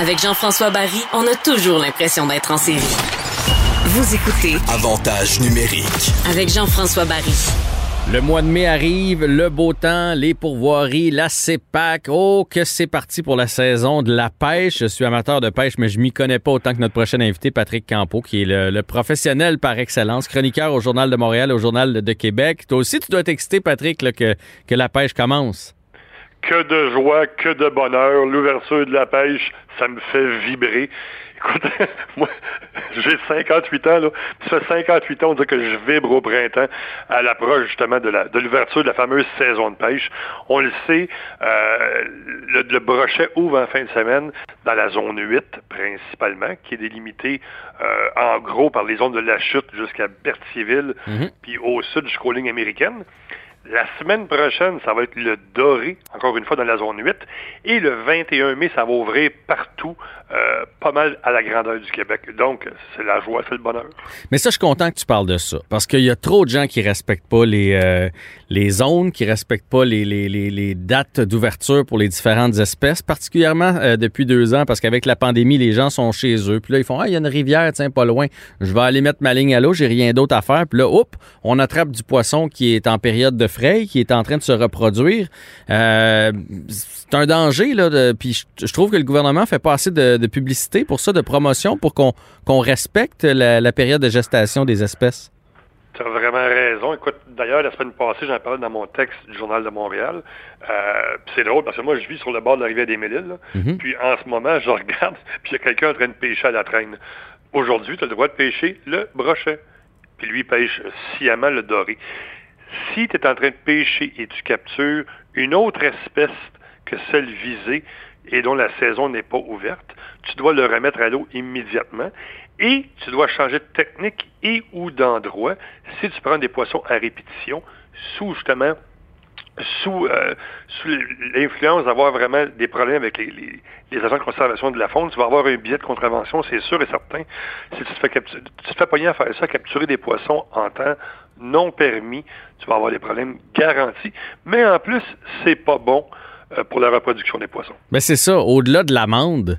Avec Jean-François Barry, on a toujours l'impression d'être en série. Vous écoutez Avantage numérique. avec Jean-François Barry. Le mois de mai arrive, le beau temps, les pourvoiries, la CEPAC. Oh, que c'est parti pour la saison de la pêche. Je suis amateur de pêche, mais je m'y connais pas autant que notre prochain invité, Patrick Campo, qui est le, le professionnel par excellence, chroniqueur au Journal de Montréal, au Journal de Québec. Toi aussi, tu dois t'exciter, Patrick, là, que, que la pêche commence. Que de joie, que de bonheur. L'ouverture de la pêche, ça me fait vibrer. Écoute, moi, j'ai 58 ans, là. Ça fait 58 ans, on dit que je vibre au printemps à l'approche, justement, de la, de l'ouverture de la fameuse saison de pêche. On le sait, euh, le, le brochet ouvre en fin de semaine dans la zone 8, principalement, qui est délimitée, euh, en gros, par les zones de la chute jusqu'à Berthierville, puis au sud jusqu'aux lignes américaines. La semaine prochaine, ça va être le doré, encore une fois dans la zone 8. Et le 21 mai, ça va ouvrir partout, euh, pas mal à la grandeur du Québec. Donc, c'est la joie, c'est le bonheur. Mais ça, je suis content que tu parles de ça. Parce qu'il y a trop de gens qui respectent pas les, euh, les zones, qui respectent pas les, les, les, les dates d'ouverture pour les différentes espèces, particulièrement euh, depuis deux ans, parce qu'avec la pandémie, les gens sont chez eux. Puis là, ils font Ah, il y a une rivière, tiens, pas loin. Je vais aller mettre ma ligne à l'eau, j'ai rien d'autre à faire. Puis là, hop, on attrape du poisson qui est en période de frais, qui est en train de se reproduire. Euh, c'est un danger, là. de- puis je, trouve que le gouvernement fait pas assez de, de publicité pour ça, de promotion, pour qu'on qu'on respecte la, la période de gestation des espèces. Tu as vraiment raison. Écoute, d'ailleurs, la semaine passée, j'en parlais dans mon texte du Journal de Montréal. Euh, c'est drôle parce que moi, je vis sur le bord de la rivière des Mille-Îles. là. Puis en ce moment, je regarde, puis il y a quelqu'un en train de pêcher à la traîne. Aujourd'hui, tu as le droit de pêcher le brochet. Puis lui, il pêche sciemment le doré. Si tu es en train de pêcher et tu captures une autre espèce que celle visée et dont la saison n'est pas ouverte, tu dois le remettre à l'eau immédiatement et tu dois changer de technique et ou d'endroit si tu prends des poissons à répétition sous justement sous, euh, sous l'influence d'avoir vraiment des problèmes avec les, agents de conservation de la faune, tu vas avoir un billet de contravention, c'est sûr et certain. Si tu te fais, captu- tu fais à faire ça, capturer des poissons en temps non permis, tu vas avoir des problèmes garantis. Mais en plus, c'est pas bon euh, pour la reproduction des poissons. Ben c'est ça, au-delà de l'amende,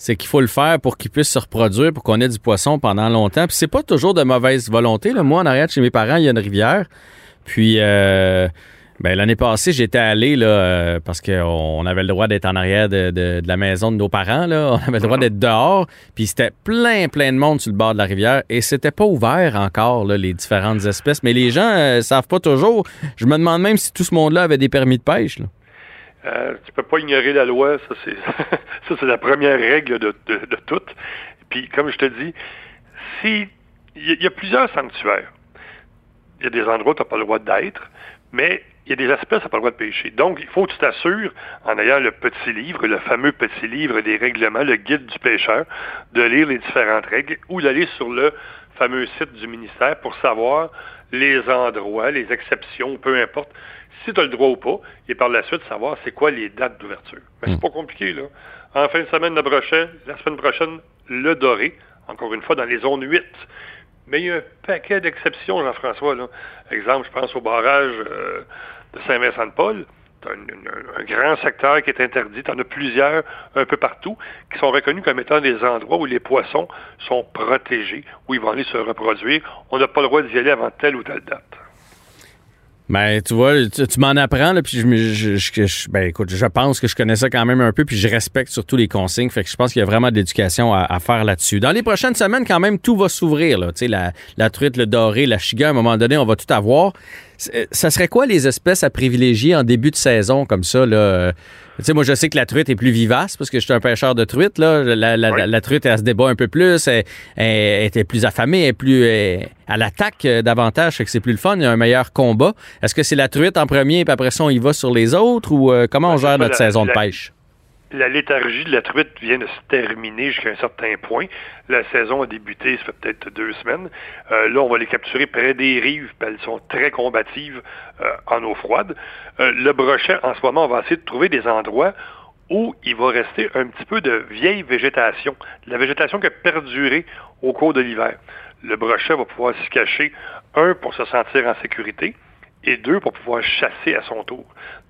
c'est qu'il faut le faire pour qu'il puisse se reproduire, pour qu'on ait du poisson pendant longtemps. Puis c'est pas toujours de mauvaise volonté. Moi, en arrière chez mes parents, il y a une rivière. Puis euh, ben, l'année passée, j'étais allé là, euh, parce qu'on avait le droit d'être en arrière de, la maison de nos parents. On avait le droit d'être dehors. Puis c'était plein, plein de monde sur le bord de la rivière. Et c'était pas ouvert encore, les différentes espèces. Mais les gens euh, savent pas toujours. Je me demande même si tout ce monde-là avait des permis de pêche. Euh, tu peux pas ignorer la loi, ça c'est la première règle de, de, toutes. Puis comme je te dis, si il y, a- plusieurs sanctuaires. Il y a des endroits où tu n'as pas le droit d'être, mais il y a des espèces où tu n'as pas le droit de pêcher. Donc, il faut que tu t'assures, en ayant le petit livre, le fameux petit livre des règlements, le guide du pêcheur, de lire les différentes règles ou d'aller sur le fameux site du ministère pour savoir les endroits, les exceptions, peu importe, si tu as le droit ou pas, et par la suite savoir c'est quoi les dates d'ouverture. Mais c'est pas compliqué, là. En fin de semaine, le brochet, la semaine prochaine, le doré, encore une fois, dans les zones 8. Mais il y a un paquet d'exceptions, Jean-François. Là. Exemple, je pense au barrage euh, de Saint-Vincent-de-Paul. Tu as un, grand secteur qui est interdit. Tu en as plusieurs un peu partout qui sont reconnus comme étant des endroits où les poissons sont protégés, où ils vont aller se reproduire. On n'a pas le droit d'y aller avant telle ou telle date. Ben, tu vois, tu, m'en apprends, là, puis je, je, je- ben, écoute, je pense que je connais ça quand même un peu, puis je respecte surtout les consignes, fait que je pense qu'il y a vraiment de l'éducation à, faire là-dessus. Dans les prochaines semaines, quand même, tout va s'ouvrir, tu sais, la, la truite, le doré, la chiga, à un moment donné, on va tout avoir. C'est- Ça serait quoi les espèces à privilégier en début de saison, comme ça, là? Tu sais, moi, je sais que la truite est plus vivace, parce que je suis un pêcheur de truite, là. La, la- Oui. la- la truite, elle se débat un peu plus, elle, elle- était plus affamée, elle est plus, elle, elle attaque euh, davantage, fait que c'est plus le fun, il y a un meilleur combat. Est-ce que c'est la truite en premier, puis après ça, on y va sur les autres, ou euh, comment on c'est gère notre saison de pêche? La léthargie de la truite vient de se terminer jusqu'à un certain point. La saison a débuté, ça fait peut-être deux semaines. Euh, là, on va les capturer près des rives, elles sont très combatives euh, en eau froide. Euh, le brochet, en ce moment, on va essayer de trouver des endroits où il va rester un petit peu de vieille végétation, la végétation qui a perduré au cours de l'hiver. Le brochet va pouvoir se cacher, un, pour se sentir en sécurité, et deux, pour pouvoir chasser à son tour.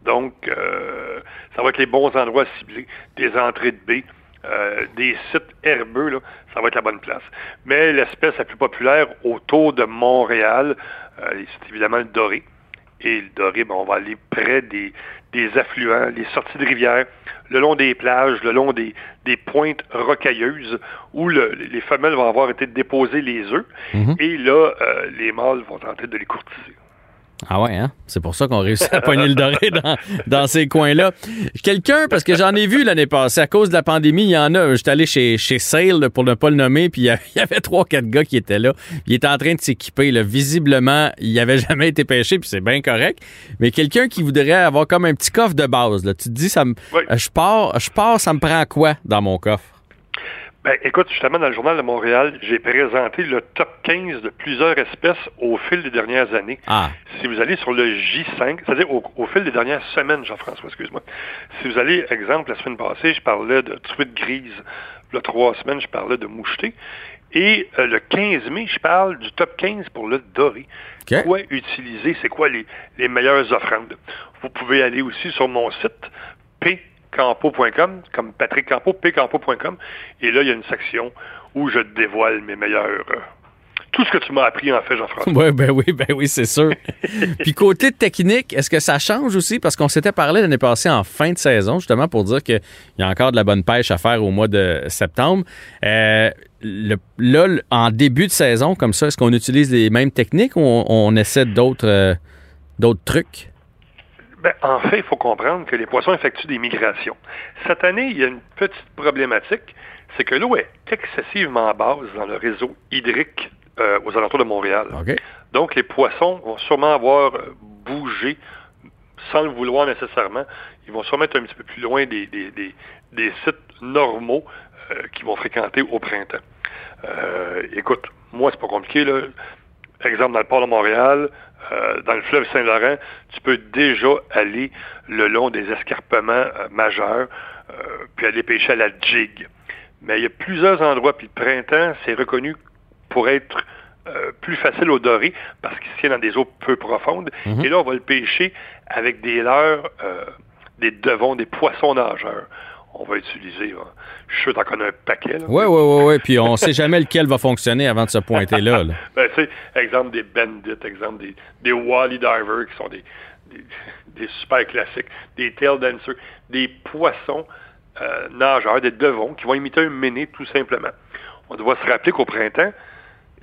Donc, euh, ça va être les bons endroits ciblés, des entrées de baies, euh, des sites herbeux, là, ça va être la bonne place. Mais l'espèce la plus populaire autour de Montréal, euh, c'est évidemment le doré. Et le doré, ben, on va aller près des, des affluents, les sorties de rivières, le long des plages, le long des, des pointes rocailleuses où le, les femelles vont avoir été déposées les œufs. Mhm. Et là, les mâles vont tenter de les courtiser. Ah ouais, hein? C'est pour ça qu'on réussit à pogner le doré dans, dans ces coins-là. Quelqu'un, parce que j'en ai vu l'année passée, à cause de la pandémie, il y en a. J'étais allé chez, chez Sale, pour ne pas le nommer, puis il y avait trois, quatre gars qui étaient là. Il était en train de s'équiper. là. Visiblement, il n'avait jamais été pêché, puis c'est bien correct. Mais quelqu'un qui voudrait avoir comme un petit coffre de base, là. Tu te dis, ça me, Oui. je pars, je pars, ça me prend quoi dans mon coffre? Ben, écoute, justement, dans le Journal de Montréal, j'ai présenté le top 15 de plusieurs espèces au fil des dernières années. Ah, Si vous allez sur le J5, c'est-à-dire au, au fil des dernières semaines, Jean-François, excuse-moi. Si vous allez, exemple, la semaine passée, je parlais de truite grise. Le trois semaines, je parlais de moucheté. Et euh, le 15 mai, je parle du top 15 pour le doré. OK. Quoi utiliser? C'est quoi les, les meilleures offrandes? Vous pouvez aller aussi sur mon site, pcampo.com, comme Patrick Campo, pcampo.com. Et là, il y a une section où je dévoile mes meilleurs... euh, tout ce que tu m'as appris, en fait, Jean-François. Ouais, ben oui, ben oui, c'est sûr. Puis côté technique, est-ce que ça change aussi? Parce qu'on s'était parlé l'année passée en fin de saison, justement, pour dire qu'il y a encore de la bonne pêche à faire au mois de septembre. Euh, le- là, en début de saison, comme ça, est-ce qu'on utilise les mêmes techniques ou on, on essaie d'autres euh, d'autres trucs? Ben, en fait, il faut comprendre que les poissons effectuent des migrations. Cette année, il y a une petite problématique, c'est que l'eau est excessivement basse dans le réseau hydrique euh, aux alentours de Montréal. Donc, les poissons vont sûrement avoir euh, bougé sans le vouloir nécessairement. Ils vont sûrement être un petit peu plus loin des, des, des- des sites normaux euh, qu'ils vont fréquenter au printemps. Euh, écoute, moi, c'est pas compliqué. Là. Exemple, dans le port de Montréal, euh, dans le fleuve Saint-Laurent, tu peux déjà aller le long des escarpements euh, majeurs, euh, puis aller pêcher à la jig. Mais il y a plusieurs endroits, puis le printemps, c'est reconnu pour être plus facile au doré parce qu'il se tient dans des eaux peu profondes. Mhm. Et là, on va le pêcher avec des leurres, des devons, des poissons nageurs. On va utiliser, hein, je suis sûr que t'en connais un paquet. Là. Oui, oui, oui, oui. Puis on sait jamais lequel va fonctionner avant de se pointer là. là. Ben, tu sais, exemple des bandits, exemple des, des wally divers qui sont des, des, des super classiques, des tail dancers, des poissons euh, nageurs, des devons qui vont imiter un méné tout simplement. On doit se rappeler qu'au printemps,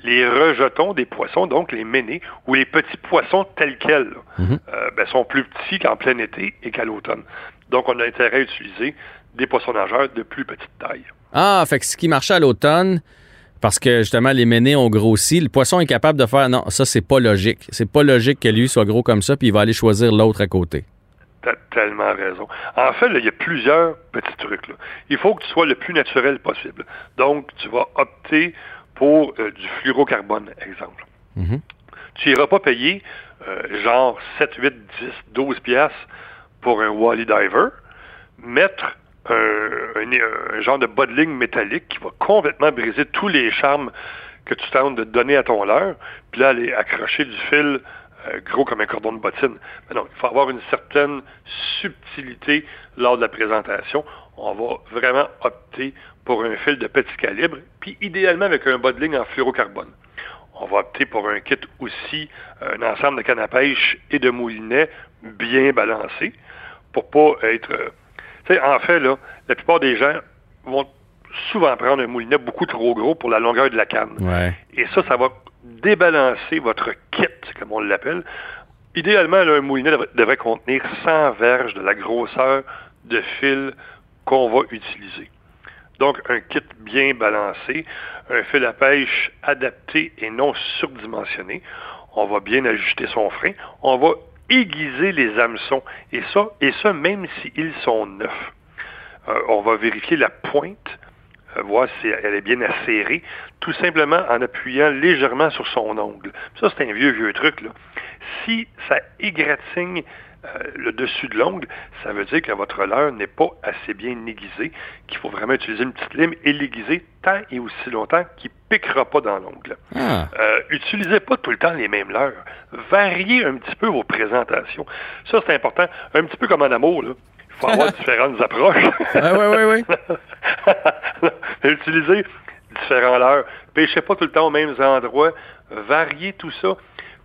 les rejetons des poissons, donc les ménés, ou les petits poissons tels quels, Mhm. euh, ben, sont plus petits qu'en plein été et qu'à l'automne. Donc, on a intérêt à utiliser des poissons nageurs de plus petite taille. Ah, fait que ce qui marchait à l'automne, parce que justement les ménés ont grossi, le poisson est capable de faire non, ça c'est pas logique. C'est pas logique que lui soit gros comme ça, puis il va aller choisir l'autre à côté. T'as tellement raison. En fait, il y a plusieurs petits trucs. là. Il faut que tu sois le plus naturel possible. Donc, tu vas opter pour euh, du fluorocarbone, exemple. Mhm. Tu n'iras pas payer euh, genre 7, 8, 10, 12 piastres pour un Wally Diver, mettre un, un- un genre de bas de ligne métallique qui va complètement briser tous les charmes que tu tentes de donner à ton leurre, puis là, aller accrocher du fil gros comme un cordon de bottine. Mais non, il faut avoir une certaine subtilité lors de la présentation. On va vraiment opter pour un fil de petit calibre, puis idéalement avec un bas de ligne en fluorocarbone. On va opter pour un kit aussi, un ensemble de cannes à pêche et de moulinets bien balancés pour pas être... euh, tu sais, en fait, là, la plupart des gens vont souvent prendre un moulinet beaucoup trop gros pour la longueur de la canne. Ouais. Et ça, ça va débalancer votre kit, comme on l'appelle. Idéalement, un moulinet devrait, contenir 100 verges de la grosseur de fil qu'on va utiliser. Donc, un kit bien balancé, un fil à pêche adapté et non surdimensionné. On va bien ajuster son frein. On va aiguiser les hameçons. Et ça, et ça même s'ils sont neufs. Euh, on va vérifier la pointe, voir si elle est bien acérée, tout simplement en appuyant légèrement sur son ongle. Ça, c'est un vieux, vieux truc. Là. Si ça égratigne euh, le dessus de l'ongle, ça veut dire que votre leurre n'est pas assez bien aiguisée, qu'il faut vraiment utiliser une petite lime et l'aiguiser tant et aussi longtemps qu'il ne piquera pas dans l'ongle. Ah. Euh, utilisez pas tout le temps les mêmes leurres. Variez un petit peu vos présentations. Ça, c'est important. Un petit peu comme en amour, là. Il faut avoir différentes approches. Oui, oui, oui. Utilisez différents leurres. Pêchez pas tout le temps aux mêmes endroits. Variez tout ça.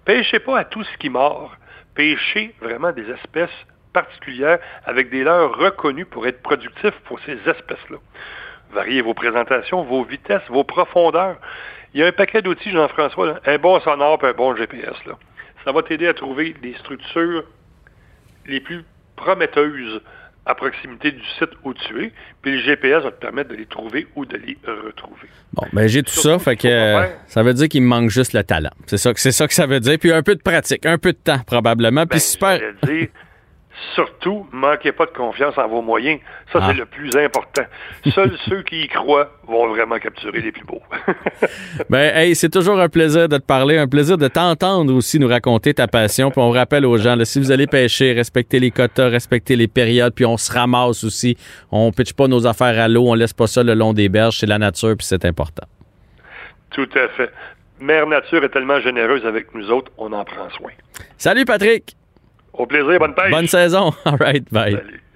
Pêchez pas à tout ce qui mord. Pêchez vraiment des espèces particulières avec des leurres reconnus pour être productifs pour ces espèces-là. Variez vos présentations, vos vitesses, vos profondeurs. Il y a un paquet d'outils, Jean-François, un bon sonore et un bon GPS. Là. Ça va t'aider à trouver des structures les plus prometteuses à proximité du site où tu es, puis le GPS va te permettre de les trouver ou de les retrouver. Bon, ben j'ai tout ça, fait que euh, ça veut dire qu'il me manque juste le talent. C'est ça, que- c'est ça que ça veut dire. Puis un peu de pratique, un peu de temps probablement. Puis Ben, super. surtout, manquez pas de confiance en vos moyens. Ça, Ah. c'est le plus important. Seuls ceux qui y croient vont vraiment capturer les plus beaux. Ben, hey, c'est toujours un plaisir de te parler, un plaisir de t'entendre aussi nous raconter ta passion. Puis on rappelle aux gens, là, si vous allez pêcher, respectez les quotas, respectez les périodes, puis on se ramasse aussi. On pitche pas nos affaires à l'eau, on laisse pas ça le long des berges, c'est la nature, puis c'est important. Tout à fait. Mère Nature est tellement généreuse avec nous autres, on en prend soin. Salut Patrick! Au plaisir, bonne pêche. Bonne saison! All right, bye. Salut.